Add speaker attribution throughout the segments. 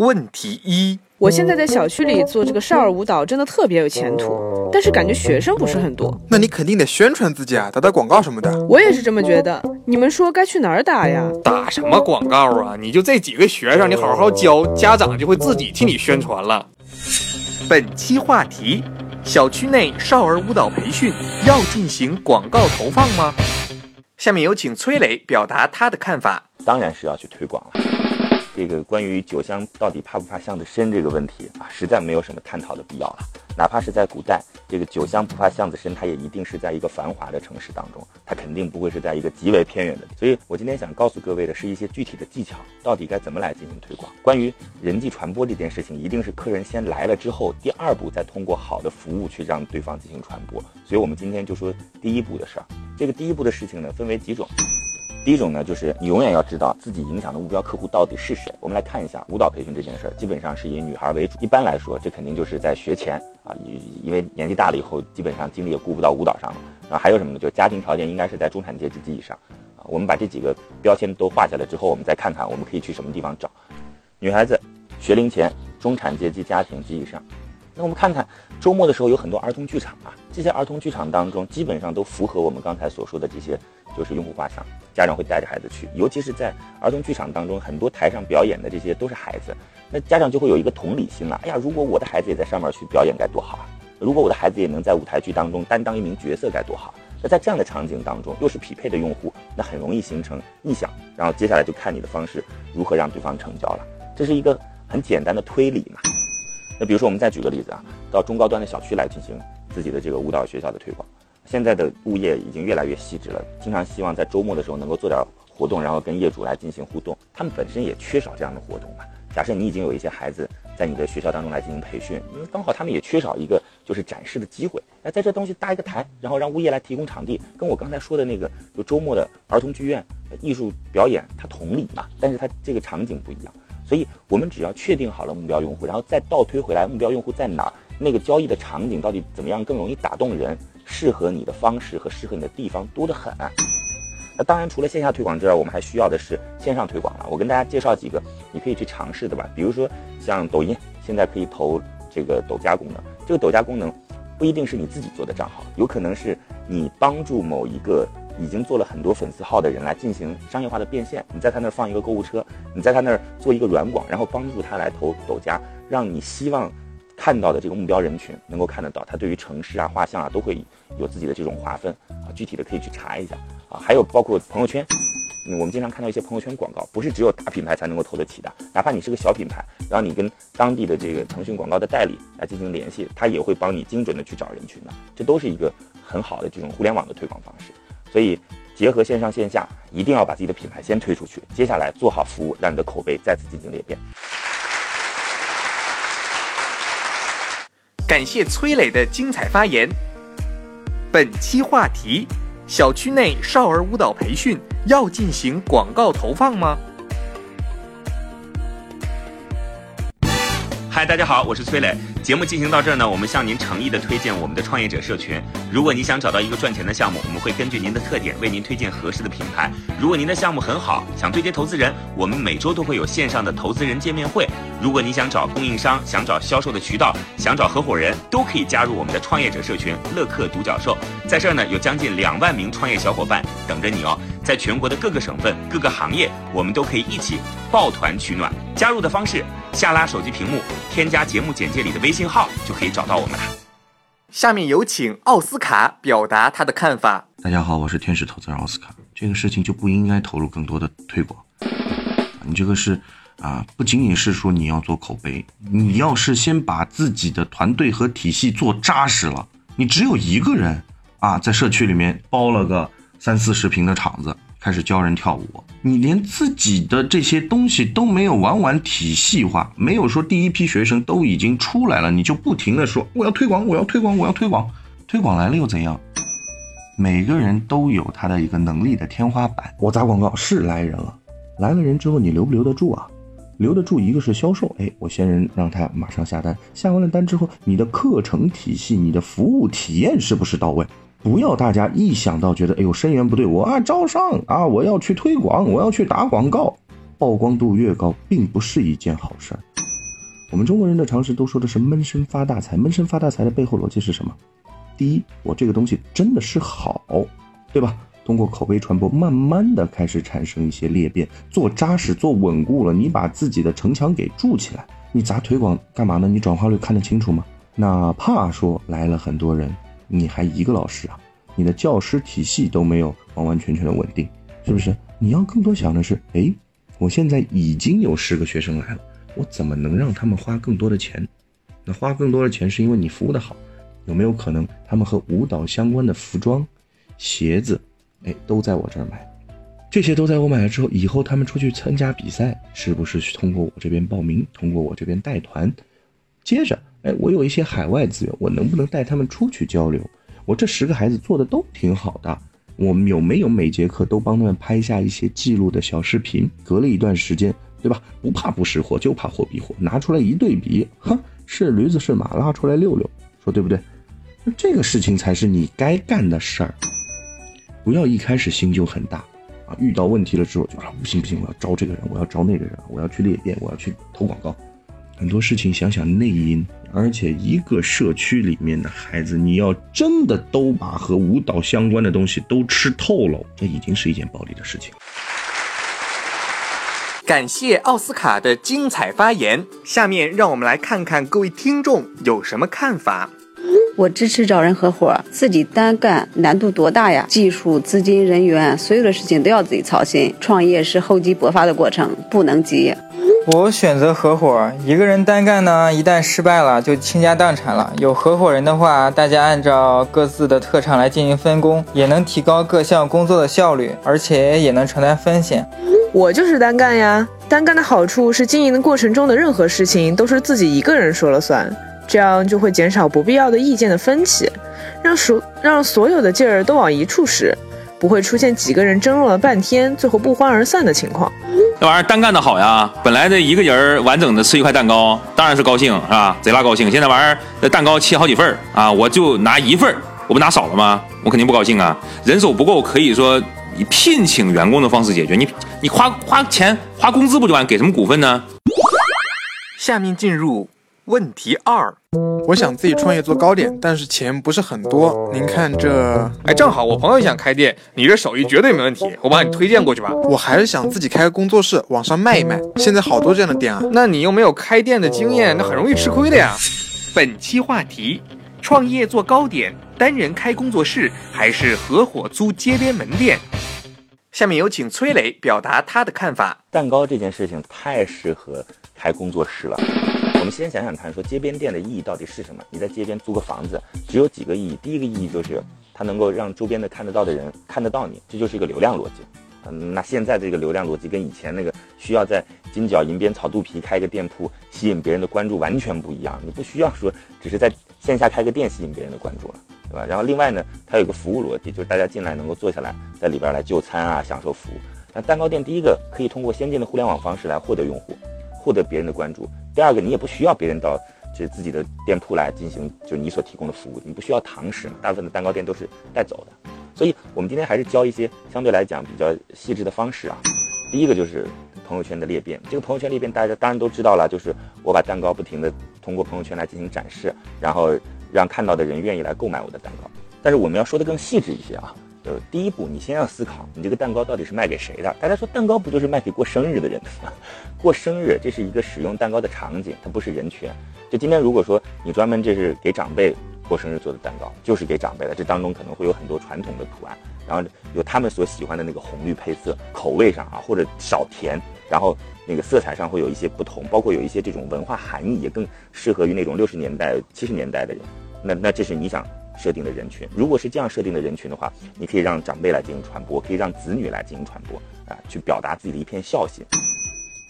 Speaker 1: 问题一。
Speaker 2: 我现在在小区里做这个少儿舞蹈，真的特别有前途，但是感觉学生不是很多。
Speaker 3: 那你肯定得宣传自己啊，打打广告什么的。
Speaker 2: 我也是这么觉得。你们说该去哪儿打呀？
Speaker 4: 打什么广告啊？你就这几个学生，你好好教，家长就会自己替你宣传了。
Speaker 1: 本期话题：小区内少儿舞蹈培训要进行广告投放吗？下面有请崔磊表达他的看法。
Speaker 5: 当然是要去推广了。这个关于酒香到底怕不怕巷子深这个问题啊，实在没有什么探讨的必要了。哪怕是在古代，这个酒香不怕巷子深，它也一定是在一个繁华的城市当中，它肯定不会是在一个极为偏远的。所以我今天想告诉各位的是一些具体的技巧，到底该怎么来进行推广。关于人际传播这件事情，一定是客人先来了之后，第二步再通过好的服务去让对方进行传播。所以我们今天就说第一步的事儿。这个第一步的事情呢，分为几种。第一种呢，就是你永远要知道自己影响的目标客户到底是谁。我们来看一下舞蹈培训这件事儿，基本上是以女孩为主。一般来说，这肯定就是在学前啊，因为年纪大了以后，基本上精力也顾不到舞蹈上了。然后还有什么呢？就家庭条件应该是在中产阶级及以上啊。我们把这几个标签都画下来之后，我们再看看我们可以去什么地方找。女孩子，学龄前，中产阶级家庭及以上。那我们看看周末的时候有很多儿童剧场啊，这些儿童剧场当中基本上都符合我们刚才所说的这些。就是用户画像，家长会带着孩子去，尤其是在儿童剧场当中，很多台上表演的这些都是孩子，那家长就会有一个同理心了。哎呀，如果我的孩子也在上面去表演，该多好啊！如果我的孩子也能在舞台剧当中担当一名角色，该多好！那在这样的场景当中，又是匹配的用户，那很容易形成意向，然后接下来就看你的方式如何让对方成交了。这是一个很简单的推理嘛。那比如说，我们再举个例子啊，到中高端的小区来进行自己的这个舞蹈学校的推广。现在的物业已经越来越细致了，经常希望在周末的时候能够做点活动，然后跟业主来进行互动。他们本身也缺少这样的活动嘛。假设你已经有一些孩子在你的学校当中来进行培训，因为刚好他们也缺少一个就是展示的机会。那在这东西搭一个台，然后让物业来提供场地，跟我刚才说的那个就周末的儿童剧院艺术表演，它同理嘛，但是它这个场景不一样。所以我们只要确定好了目标用户，然后再倒推回来目标用户在哪，那个交易的场景到底怎么样更容易打动人。适合你的方式和适合你的地方多得很。那当然，除了线下推广之外，我们还需要的是线上推广了。我跟大家介绍几个你可以去尝试的吧。比如说，像抖音现在可以投这个抖加功能。这个抖加功能不一定是你自己做的账号，有可能是你帮助某一个已经做了很多粉丝号的人来进行商业化的变现。你在他那儿放一个购物车，你在他那儿做一个软广，然后帮助他来投抖加，让你希望。看到的这个目标人群能够看得到，他对于城市啊、画像啊都会有自己的这种划分啊，具体的可以去查一下啊。还有包括朋友圈，我们经常看到一些朋友圈广告，不是只有大品牌才能够投得起的，哪怕你是个小品牌，然后你跟当地的这个腾讯广告的代理来进行联系，他也会帮你精准的去找人群的，这都是一个很好的这种互联网的推广方式。所以结合线上线下，一定要把自己的品牌先推出去，接下来做好服务，让你的口碑再次进行裂变。
Speaker 1: 感谢崔磊的精彩发言。本期话题：小区内少儿舞蹈培训要进行广告投放吗？
Speaker 6: 嗨，大家好，我是崔磊。节目进行到这儿呢，我们向您诚意的推荐我们的创业者社群。如果你想找到一个赚钱的项目，我们会根据您的特点为您推荐合适的品牌。如果您的项目很好，想对接投资人，我们每周都会有线上的投资人见面会。如果你想找供应商，想找销售的渠道，想找合伙人，都可以加入我们的创业者社群乐客独角兽。在这儿呢，有将近两万名创业小伙伴等着你哦。在全国的各个省份、各个行业，我们都可以一起抱团取暖。加入的方式：下拉手机屏幕，添加节目简介里的微。信号就可以找到我们了。
Speaker 1: 下面有请奥斯卡表达他的看法。
Speaker 7: 大家好，我是天使投资人奥斯卡。这个事情就不应该投入更多的推广。你这个是啊，不仅仅是说你要做口碑，你要是先把自己的团队和体系做扎实了，你只有一个人啊，在社区里面包了个三四十平的场子，开始教人跳舞，你连自己的这些东西都没有完完体系化，没有说第一批学生都已经出来了，你就不停的说我要推广，我要推广，我要推广，推广来了又怎样？每个人都有他的一个能力的天花板。我砸广告是来人了，来了人之后你留不留得住啊？留得住，一个是销售，哎，我先人让他马上下单，下完了单之后，你的课程体系、你的服务体验是不是到位？不要大家一想到觉得，哎呦，生源不对，我啊招商啊，我要去推广，我要去打广告，曝光度越高，并不是一件好事儿。我们中国人的常识都说的是闷声发大财，闷声发大财的背后逻辑是什么？第一，我这个东西真的是好，对吧？通过口碑传播，慢慢的开始产生一些裂变，做扎实、做稳固了，你把自己的城墙给筑起来。你砸推广干嘛呢？你转化率看得清楚吗？哪怕说来了很多人。你还一个老师啊？你的教师体系都没有完完全全的稳定，是不是？你要更多想的是，哎，我现在已经有十个学生来了，我怎么能让他们花更多的钱？那花更多的钱是因为你服务的好，有没有可能他们和舞蹈相关的服装、鞋子，哎，都在我这儿买？这些都在我买了之后，以后他们出去参加比赛，是不是通过我这边报名，通过我这边带团？接着。哎，我有一些海外资源，我能不能带他们出去交流？我这十个孩子做的都挺好的，我们有没有每节课都帮他们拍下一些记录的小视频？隔了一段时间，对吧？不怕不识货，就怕货比货，拿出来一对比，哼，是驴子是马，拉出来溜溜，说对不对？那这个事情才是你该干的事儿，不要一开始心就很大啊！遇到问题了之后就啊不行不行，我要招这个人，我要招那个人，我要去裂变，我要去投广告。很多事情想想内因，而且一个社区里面的孩子，你要真的都把和舞蹈相关的东西都吃透了，这已经是一件暴利的事情。
Speaker 1: 感谢奥斯卡的精彩发言，下面让我们来看看各位听众有什么看法。
Speaker 8: 我支持找人合伙，自己单干难度多大呀？技术、资金、人员，所有的事情都要自己操心。创业是厚积薄发的过程，不能急。
Speaker 9: 我选择合伙，一个人单干呢，一旦失败了就倾家荡产了。有合伙人的话，大家按照各自的特长来进行分工，也能提高各项工作的效率，而且也能承担风险。
Speaker 2: 我就是单干呀，单干的好处是经营的过程中的任何事情都是自己一个人说了算，这样就会减少不必要的意见的分歧，让所让所有的劲儿都往一处使。不会出现几个人争论了半天，最后不欢而散的情况。
Speaker 10: 那玩意儿单干的好呀，本来这一个人完整的吃一块蛋糕，当然是高兴，是吧？贼拉高兴。现在玩意儿这蛋糕切好几份儿啊，我就拿一份儿，我不拿少了吗？我肯定不高兴啊。人手不够，可以说以聘请员工的方式解决。你你花花钱花工资不就完？给什么股份呢？
Speaker 1: 下面进入问题二。
Speaker 3: 我想自己创业做糕点，但是钱不是很多。您看这，
Speaker 4: 哎，正好我朋友也想开店，你这手艺绝对没问题，我把你推荐过去吧。
Speaker 3: 我还是想自己开个工作室，网上卖一卖。现在好多这样的店啊。
Speaker 4: 那你又没有开店的经验，那很容易吃亏的呀。
Speaker 1: 本期话题：创业做糕点，单人开工作室还是合伙租街边门店？下面有请崔磊表达他的看法。
Speaker 5: 蛋糕这件事情太适合开工作室了。我们先想想看，说街边店的意义到底是什么？你在街边租个房子，只有几个意义。第一个意义就是它能够让周边的看得到的人看得到你，这就是一个流量逻辑。嗯，那现在这个流量逻辑跟以前那个需要在金角银边草肚皮开一个店铺吸引别人的关注完全不一样。你不需要说只是在线下开个店吸引别人的关注了，对吧？然后另外呢，它有个服务逻辑，就是大家进来能够坐下来在里边来就餐啊，享受服务。那蛋糕店第一个可以通过先进的互联网方式来获得用户。获得别人的关注。第二个，你也不需要别人到这自己的店铺来进行，就你所提供的服务，你不需要堂食，大部分的蛋糕店都是带走的。所以，我们今天还是教一些相对来讲比较细致的方式啊。第一个就是朋友圈的裂变，这个朋友圈裂变大家当然都知道了，就是我把蛋糕不停的通过朋友圈来进行展示，然后让看到的人愿意来购买我的蛋糕。但是我们要说的更细致一些啊。呃第一步，你先要思考，你这个蛋糕到底是卖给谁的？大家说蛋糕不就是卖给过生日的人的吗？过生日这是一个使用蛋糕的场景，它不是人群。就今天如果说你专门这是给长辈过生日做的蛋糕，就是给长辈的，这当中可能会有很多传统的图案，然后有他们所喜欢的那个红绿配色，口味上啊或者少甜，然后那个色彩上会有一些不同，包括有一些这种文化含义，也更适合于那种六十年代、七十年代的人。那那这是你想。设定的人群。如果是这样设定的人群的话，你可以让长辈来进行传播，可以让子女来进行传播啊，去表达自己的一片孝心。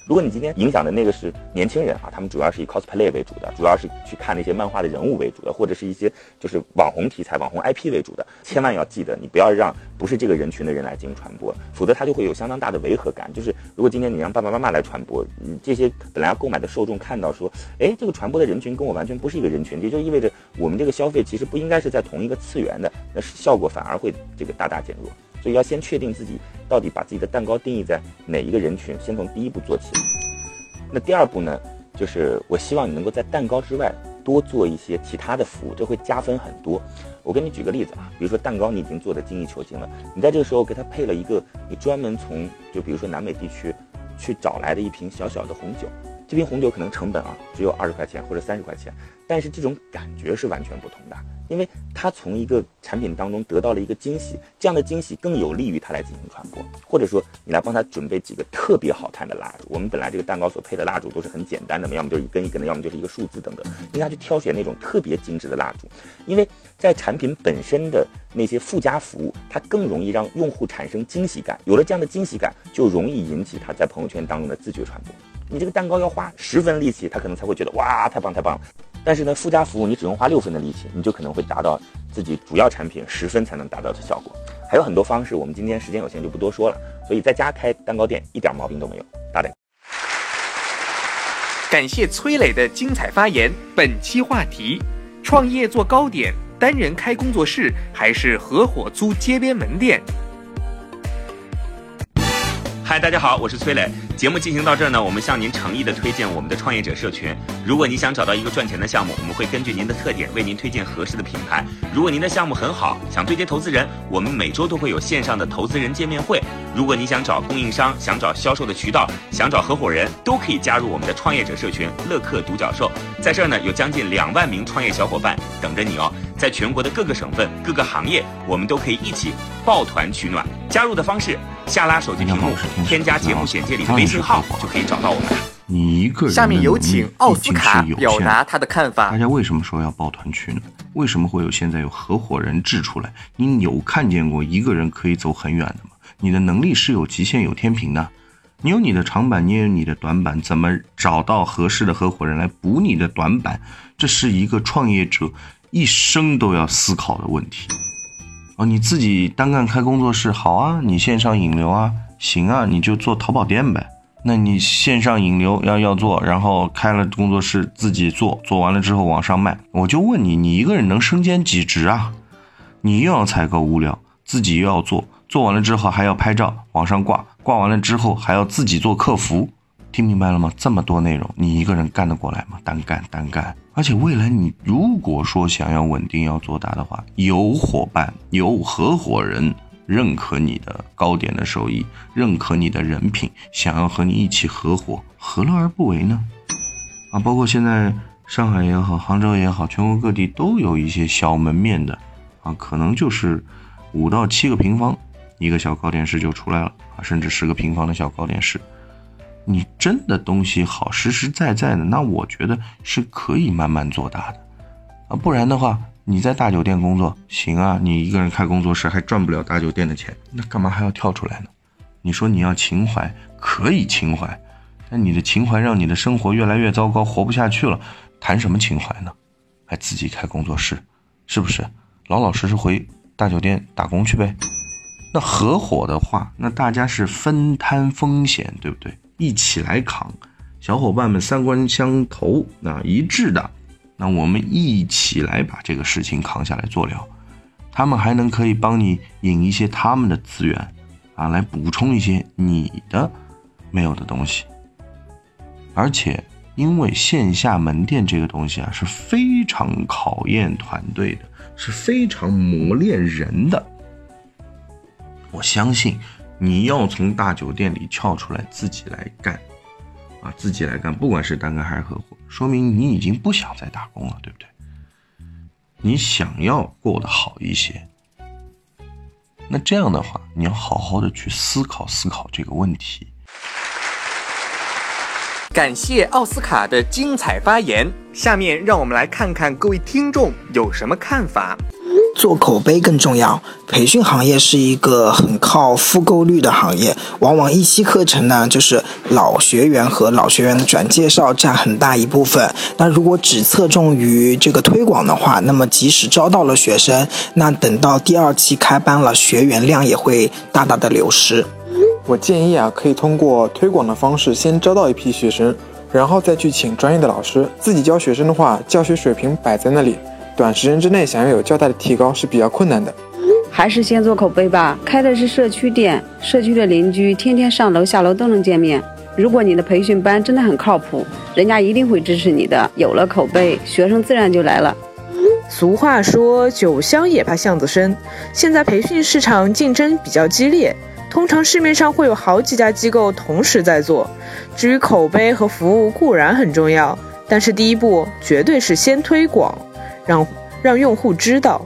Speaker 5: 如果你今天影响的那个是年轻人啊，他们主要是以 cosplay 为主的，主要是去看那些漫画的人物为主的，或者是一些就是网红题材、网红 IP 为主的，千万要记得，你不要让不是这个人群的人来进行传播，否则他就会有相当大的违和感。就是如果今天你让爸爸妈妈来传播，你这些本来要购买的受众看到说，哎，这个传播的人群跟我完全不是一个人群，也就意味着我们这个消费其实不应该是在同一个次元的，那是效果反而会这个大大减弱。所以要先确定自己到底把自己的蛋糕定义在哪一个人群，先从第一步做起。那第二步呢，就是我希望你能够在蛋糕之外多做一些其他的服务，这会加分很多。我给你举个例子啊，比如说蛋糕你已经做的精益求精了，你在这个时候给它配了一个你专门从就比如说南美地区去找来的一瓶小小的红酒。这瓶红酒可能成本啊只有二十块钱或者三十块钱，但是这种感觉是完全不同的，因为它从一个产品当中得到了一个惊喜，这样的惊喜更有利于它来进行传播。或者说，你来帮他准备几个特别好看的蜡烛。我们本来这个蛋糕所配的蜡烛都是很简单的嘛，要么就是一根一根的，要么就是一个数字等等。应该去挑选那种特别精致的蜡烛，因为在产品本身的那些附加服务，它更容易让用户产生惊喜感。有了这样的惊喜感，就容易引起他在朋友圈当中的自觉传播。你这个蛋糕要花十分力气，他可能才会觉得哇，太棒太棒了。但是呢，附加服务你只用花六分的力气，你就可能会达到自己主要产品十分才能达到的效果。还有很多方式，我们今天时间有限就不多说了。所以在家开蛋糕店一点毛病都没有，大胆。
Speaker 1: 感谢崔磊的精彩发言。本期话题：创业做糕点，单人开工作室还是合伙租街边门店？
Speaker 6: 嗨，大家好，我是崔磊。节目进行到这儿呢，我们向您诚意的推荐我们的创业者社群。如果你想找到一个赚钱的项目，我们会根据您的特点为您推荐合适的品牌。如果您的项目很好，想对接投资人，我们每周都会有线上的投资人见面会。如果你想找供应商，想找销售的渠道，想找合伙人，都可以加入我们的创业者社群乐客独角兽。在这儿呢，有将近两万名创业小伙伴等着你哦。在全国的各个省份、各个行业，我们都可以一起抱团取暖。加入的方式，下拉手机屏幕，添加节目简介里的微信号，就可以找到我们了。
Speaker 7: 你一个人，
Speaker 1: 下面有请奥斯卡表达他的看法。
Speaker 7: 大家为什么说要抱团取暖？为什么会有现在有合伙人制出来？你有看见过一个人可以走很远的吗？你的能力是有极限、有天平的。你有你的长板，你也有你的短板，怎么找到合适的合伙人来补你的短板？这是一个创业者一生都要思考的问题。哦，你自己单干开工作室好啊，你线上引流啊，行啊，你就做淘宝店呗。那你线上引流要要做，然后开了工作室自己做，做完了之后网上卖。我就问你，你一个人能身兼几职啊？你又要采购物料，自己又要做，做完了之后还要拍照网上挂，挂完了之后还要自己做客服。听明白了吗？这么多内容，你一个人干得过来吗？单干单干。而且未来你如果说想要稳定要做大的话，有伙伴有合伙人认可你的糕点的收益，认可你的人品，想要和你一起合伙，何乐而不为呢？啊，包括现在上海也好，杭州也好，全国各地都有一些小门面的，啊，可能就是五到七个平方一个小糕点室就出来了啊，甚至十个平方的小糕点室。你真的东西好，实实在在的，那我觉得是可以慢慢做大的，啊，不然的话，你在大酒店工作行啊，你一个人开工作室还赚不了大酒店的钱，那干嘛还要跳出来呢？你说你要情怀，可以情怀，但你的情怀让你的生活越来越糟糕，活不下去了，谈什么情怀呢？还自己开工作室，是不是？老老实实回大酒店打工去呗。那合伙的话，那大家是分摊风险，对不对？一起来扛，小伙伴们三观相投，那一致的，那我们一起来把这个事情扛下来做了。他们还能可以帮你引一些他们的资源，啊，来补充一些你的没有的东西。而且，因为线下门店这个东西啊，是非常考验团队的，是非常磨练人的。我相信。你要从大酒店里撬出来，自己来干，啊，自己来干，不管是单干还是合伙，说明你已经不想再打工了，对不对？你想要过得好一些，那这样的话，你要好好的去思考思考这个问题。
Speaker 1: 感谢奥斯卡的精彩发言，下面让我们来看看各位听众有什么看法。
Speaker 11: 做口碑更重要。培训行业是一个很靠复购率的行业，往往一期课程呢，就是老学员和老学员的转介绍占很大一部分。那如果只侧重于这个推广的话，那么即使招到了学生，那等到第二期开班了，学员量也会大大的流失。
Speaker 3: 我建议啊，可以通过推广的方式先招到一批学生，然后再去请专业的老师。自己教学生的话，教学水平摆在那里，短时间之内想要有较大的提高是比较困难的。
Speaker 8: 还是先做口碑吧。开的是社区店，社区的邻居天天上楼下楼都能见面。如果你的培训班真的很靠谱，人家一定会支持你的。有了口碑，学生自然就来了。
Speaker 2: 俗话说“酒香也怕巷子深”，现在培训市场竞争比较激烈。通常市面上会有好几家机构同时在做。至于口碑和服务固然很重要，但是第一步绝对是先推广，让让用户知道。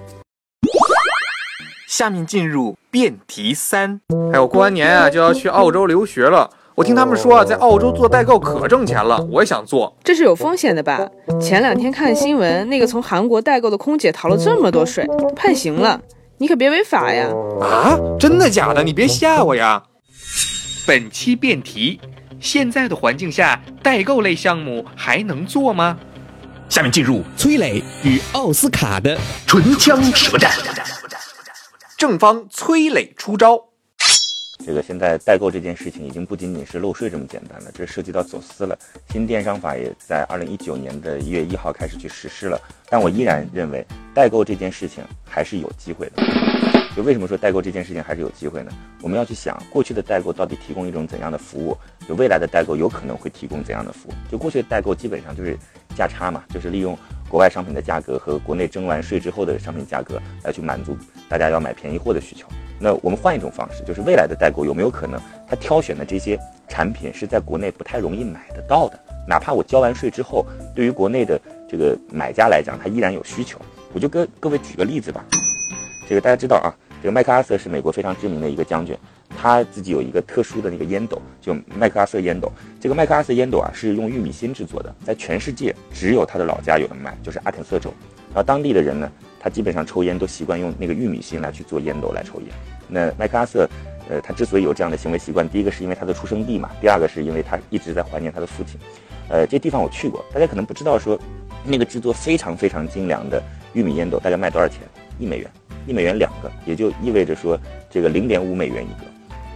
Speaker 1: 下面进入辩题三。
Speaker 4: 哎，我过完年啊就要去澳洲留学了。我听他们说啊，在澳洲做代购可挣钱了，我也想做。
Speaker 2: 这是有风险的吧？前两天看新闻，那个从韩国代购的空姐逃了这么多税，判刑了。你可别违法呀！
Speaker 4: 啊，真的假的？你别吓我呀！
Speaker 1: 本期辩题：现在的环境下，代购类项目还能做吗？下面进入
Speaker 12: 崔磊与奥斯卡的
Speaker 1: 唇枪舌战。正方崔磊出招。
Speaker 5: 这个现在代购这件事情已经不仅仅是漏税这么简单了，这涉及到走私了。新电商法也在二零一九年的一月一号开始去实施了，但我依然认为代购这件事情还是有机会的。就为什么说代购这件事情还是有机会呢？我们要去想过去的代购到底提供一种怎样的服务，就未来的代购有可能会提供怎样的服务。就过去的代购基本上就是价差嘛，就是利用国外商品的价格和国内征完税之后的商品价格来去满足大家要买便宜货的需求。那我们换一种方式，就是未来的代购有没有可能，他挑选的这些产品是在国内不太容易买得到的？哪怕我交完税之后，对于国内的这个买家来讲，他依然有需求。我就跟各位举个例子吧。这个大家知道啊，这个麦克阿瑟是美国非常知名的一个将军，他自己有一个特殊的那个烟斗，就麦克阿瑟烟斗。这个麦克阿瑟烟斗啊，是用玉米芯制作的，在全世界只有他的老家有的卖，就是阿肯色州。然后当地的人呢？他基本上抽烟都习惯用那个玉米芯来去做烟斗来抽烟。那麦克阿瑟，呃，他之所以有这样的行为习惯，第一个是因为他的出生地嘛，第二个是因为他一直在怀念他的父亲。呃，这地方我去过，大家可能不知道说，那个制作非常非常精良的玉米烟斗大概卖多少钱？一美元，一美元两个，也就意味着说这个零点五美元一个，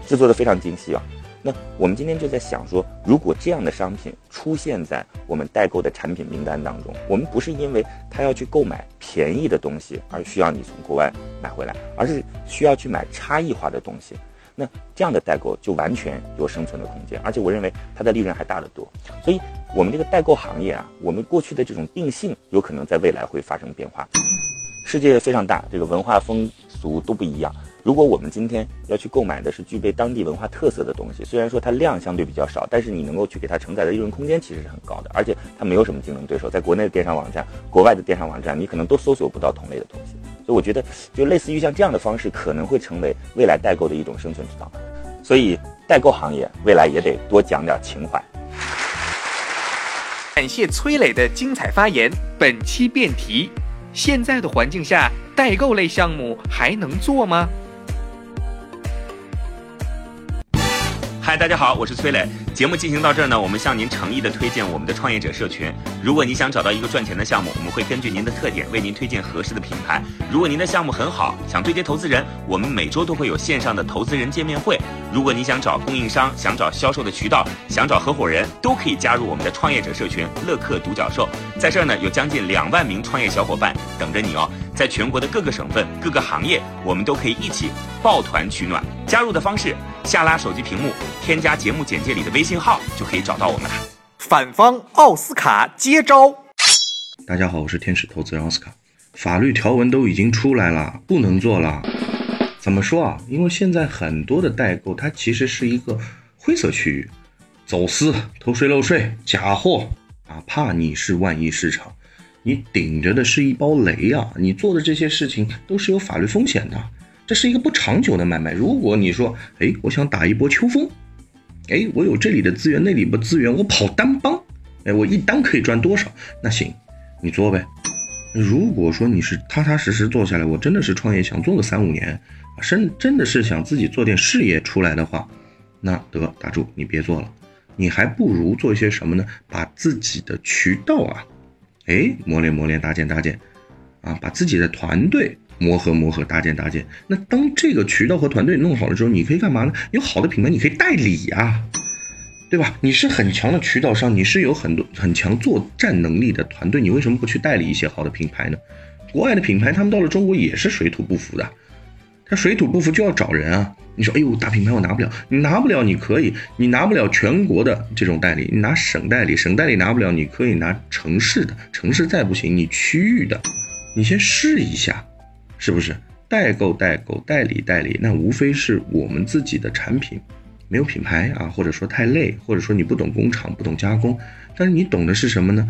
Speaker 5: 制作的非常精细啊。那我们今天就在想说，如果这样的商品出现在我们代购的产品名单当中，我们不是因为他要去购买便宜的东西而需要你从国外买回来，而是需要去买差异化的东西，那这样的代购就完全有生存的空间，而且我认为它的利润还大得多。所以，我们这个代购行业啊，我们过去的这种定性有可能在未来会发生变化。世界非常大，这个文化风俗都不一样。如果我们今天要去购买的是具备当地文化特色的东西，虽然说它量相对比较少，但是你能够去给它承载的利润空间其实是很高的，而且它没有什么竞争对手，在国内的电商网站、国外的电商网站，你可能都搜索不到同类的东西。所以我觉得，就类似于像这样的方式，可能会成为未来代购的一种生存之道。所以，代购行业未来也得多讲点情怀。
Speaker 1: 感谢崔磊的精彩发言。本期辩题：现在的环境下，代购类项目还能做吗？
Speaker 6: 嗨，大家好，我是崔磊。节目进行到这儿呢，我们向您诚意的推荐我们的创业者社群。如果你想找到一个赚钱的项目，我们会根据您的特点为您推荐合适的品牌。如果您的项目很好，想对接投资人，我们每周都会有线上的投资人见面会。如果你想找供应商，想找销售的渠道，想找合伙人，都可以加入我们的创业者社群乐客独角兽。在这儿呢，有将近两万名创业小伙伴等着你哦。在全国的各个省份、各个行业，我们都可以一起抱团取暖。加入的方式，下拉手机屏幕，添加节目简介里的微信号，就可以找到我们了。
Speaker 1: 反方奥斯卡接招。
Speaker 7: 大家好，我是天使投资人奥斯卡。法律条文都已经出来了，不能做了。怎么说啊？因为现在很多的代购，它其实是一个灰色区域，走私、偷税漏税、假货，哪怕你是万亿市场。你顶着的是一包雷啊！你做的这些事情都是有法律风险的，这是一个不长久的买卖。如果你说，哎，我想打一波秋风，哎，我有这里的资源，那里的资源，我跑单帮，哎，我一单可以赚多少？那行，你做呗。如果说你是踏踏实实做下来，我真的是创业想做个三五年，真真的是想自己做点事业出来的话，那得打住，你别做了，你还不如做一些什么呢？把自己的渠道啊，哎，磨练磨练，搭建搭建，啊，把自己的团队磨合磨合，搭建搭建。那当这个渠道和团队弄好了之后，你可以干嘛呢？有好的品牌，你可以代理呀。对吧？你是很强的渠道商，你是有很多很强作战能力的团队，你为什么不去代理一些好的品牌呢？国外的品牌他们到了中国也是水土不服的，他水土不服就要找人啊。你说，哎呦，大品牌我拿不了，你拿不了，你可以，你拿不了全国的这种代理，你拿省代理，省代理拿不了，你可以拿城市的，城市再不行，你区域的，你先试一下，是不是？代购代购，代理代理，那无非是我们自己的产品。没有品牌啊，或者说太累，或者说你不懂工厂，不懂加工，但是你懂的是什么呢？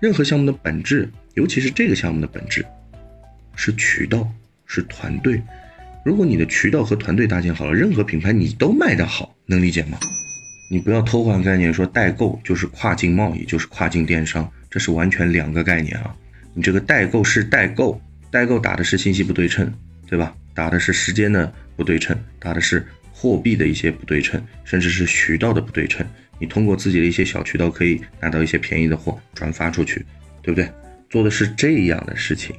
Speaker 7: 任何项目的本质，尤其是这个项目的本质，是渠道，是团队。如果你的渠道和团队搭建好了，任何品牌你都卖得好，能理解吗？你不要偷换概念，说代购就是跨境贸易，就是跨境电商，这是完全两个概念啊！你这个代购是代购，代购打的是信息不对称，对吧？打的是时间的不对称，打的是。货币的一些不对称，甚至是渠道的不对称，你通过自己的一些小渠道可以拿到一些便宜的货转发出去，对不对？做的是这样的事情，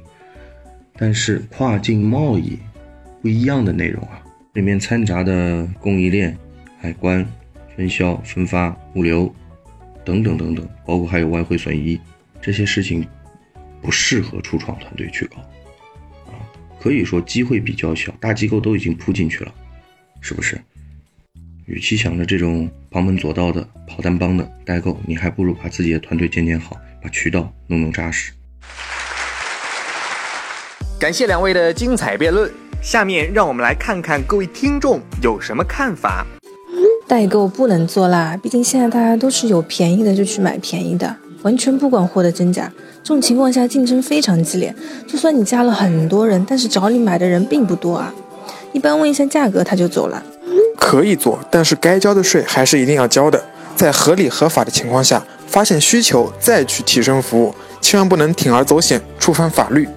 Speaker 7: 但是跨境贸易不一样的内容啊，里面掺杂的供应链、海关、分销、分发、物流等等等等，包括还有外汇损益这些事情，不适合初创团队去搞，可以说机会比较小，大机构都已经扑进去了。是不是？与其想着这种旁门左道的跑单帮的代购，你还不如把自己的团队建建好，把渠道弄弄扎实。
Speaker 1: 感谢两位的精彩辩论，下面让我们来看看各位听众有什么看法。
Speaker 13: 代购不能做啦，毕竟现在大家都是有便宜的就去买便宜的，完全不管货的真假。这种情况下竞争非常激烈，就算你加了很多人，但是找你买的人并不多啊。一般问一下价格，他就走了。
Speaker 3: 可以做，但是该交的税还是一定要交的。在合理合法的情况下，发现需求再去提升服务，千万不能铤而走险，触犯法律。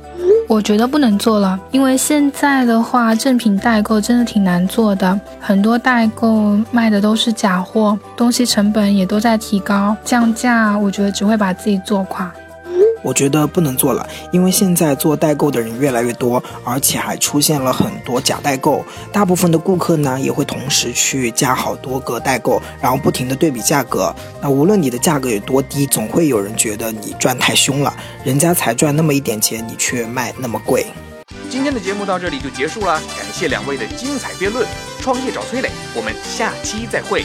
Speaker 14: 我觉得不能做了，因为现在的话，正品代购真的挺难做的，很多代购卖的都是假货，东西成本也都在提高，降价，我觉得只会把自己做垮。
Speaker 11: 我觉得不能做了，因为现在做代购的人越来越多，而且还出现了很多假代购。大部分的顾客呢，也会同时去加好多个代购，然后不停的对比价格。那无论你的价格有多低，总会有人觉得你赚太凶了，人家才赚那么一点钱，你却卖那么贵。
Speaker 1: 今天的节目到这里就结束了，感谢两位的精彩辩论。创业找崔磊，我们下期再会。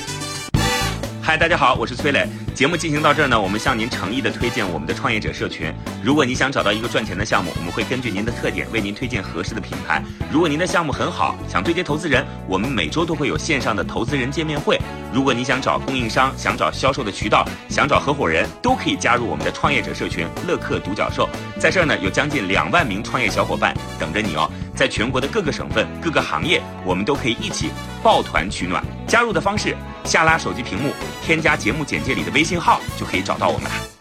Speaker 6: 嗨，大家好，我是崔磊。节目进行到这儿呢，我们向您诚意的推荐我们的创业者社群。如果你想找到一个赚钱的项目，我们会根据您的特点为您推荐合适的品牌。如果您的项目很好，想对接投资人，我们每周都会有线上的投资人见面会。如果你想找供应商，想找销售的渠道，想找合伙人，都可以加入我们的创业者社群乐客独角兽。在这儿呢，有将近两万名创业小伙伴等着你哦。在全国的各个省份、各个行业，我们都可以一起抱团取暖。加入的方式：下拉手机屏幕，添加节目简介里的微信号，就可以找到我们了。